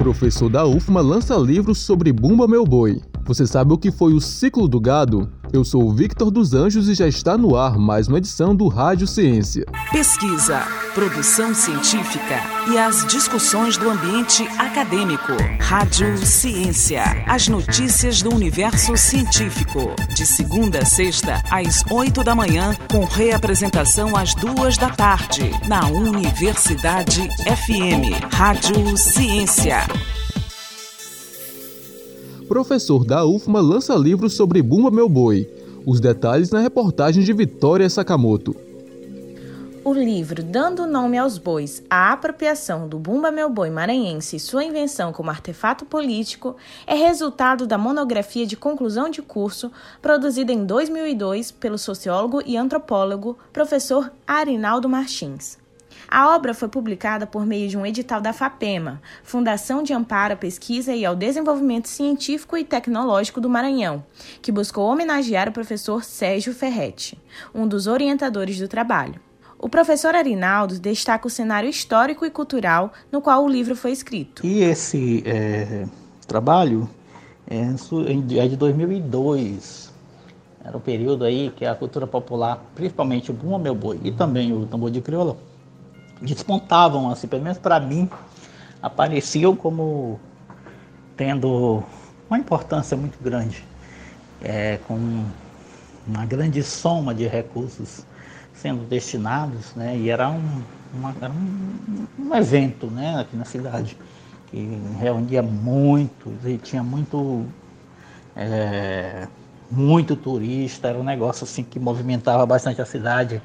Professor da UFMA lança livro sobre Bumba Meu Boi. Você sabe o que foi o ciclo do gado? Eu sou o Victor dos Anjos e já está no ar mais uma edição do Rádio Ciência. Pesquisa, produção científica e as discussões do ambiente acadêmico. Rádio Ciência. As notícias do universo científico. De segunda a sexta, às oito da manhã, com reapresentação às duas da tarde, na Universidade FM. Rádio Ciência. Professor da UFMA lança livro sobre Bumba Meu Boi. Os detalhes na reportagem de Vitória Sakamoto. O livro Dando Nome aos Bois, a apropriação do Bumba Meu Boi maranhense e sua invenção como artefato político é resultado da monografia de conclusão de curso produzida em 2002 pelo sociólogo e antropólogo professor Arinaldo Martins. A obra foi publicada por meio de um edital da FAPEMA, Fundação de Amparo à Pesquisa e ao Desenvolvimento Científico e Tecnológico do Maranhão, que buscou homenagear o professor Sérgio Ferretti, um dos orientadores do trabalho. O professor Arinaldo destaca o cenário histórico e cultural no qual o livro foi escrito. E esse é, trabalho é, é de 2002. Era o período aí que a cultura popular, principalmente o Bumba Meu Boi e também o tambor de crioula, despontavam, assim, pelo menos para mim, apareciam como tendo uma importância muito grande, é, com uma grande soma de recursos sendo destinados, né, e era um, uma, era um, um evento né, aqui na cidade, que reunia muitos e tinha muito, é, muito turista, era um negócio assim que movimentava bastante a cidade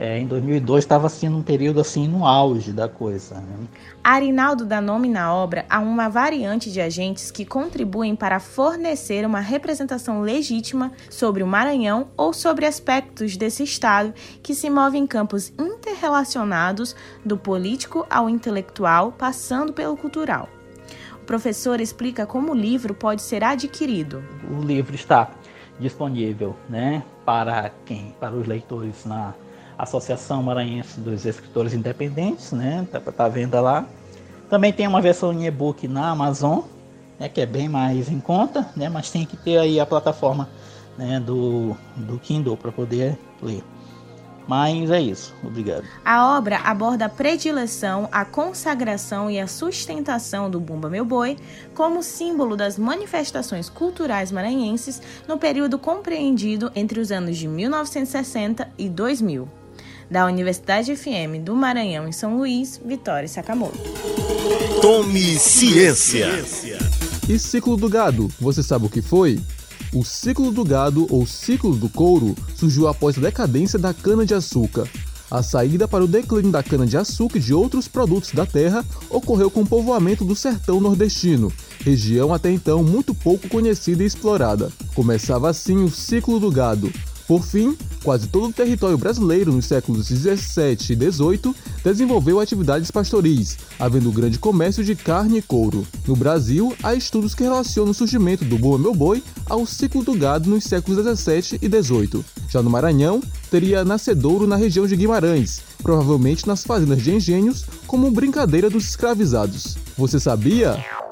é, em 2002 estava sendo um período assim no auge da coisa. Né? Arinaldo dá nome na obra a uma variante de agentes que contribuem para fornecer uma representação legítima sobre o Maranhão ou sobre aspectos desse estado que se move em campos interrelacionados do político ao intelectual, passando pelo cultural. O professor explica como o livro pode ser adquirido. O livro está disponível, né, para quem, para os leitores na Associação Maranhense dos Escritores Independentes, né? Tá, tá venda lá. Também tem uma versão em e-book na Amazon, né? Que é bem mais em conta, né? Mas tem que ter aí a plataforma né? do, do Kindle para poder ler. Mas é isso, obrigado. A obra aborda a predileção, a consagração e a sustentação do Bumba Meu Boi como símbolo das manifestações culturais maranhenses no período compreendido entre os anos de 1960 e 2000 da Universidade FM do Maranhão em São Luís, Vitória Sakamoto. Tome ciência. E ciclo do gado, você sabe o que foi? O ciclo do gado ou ciclo do couro surgiu após a decadência da cana-de-açúcar. A saída para o declínio da cana-de-açúcar e de outros produtos da terra ocorreu com o povoamento do sertão nordestino, região até então muito pouco conhecida e explorada. Começava assim o ciclo do gado, por fim, quase todo o território brasileiro nos séculos 17 e 18 desenvolveu atividades pastoris, havendo grande comércio de carne e couro. No Brasil, há estudos que relacionam o surgimento do Boa Meu Boi ao ciclo do gado nos séculos 17 e 18. Já no Maranhão, teria nascedouro na região de Guimarães, provavelmente nas fazendas de engenhos, como brincadeira dos escravizados. Você sabia?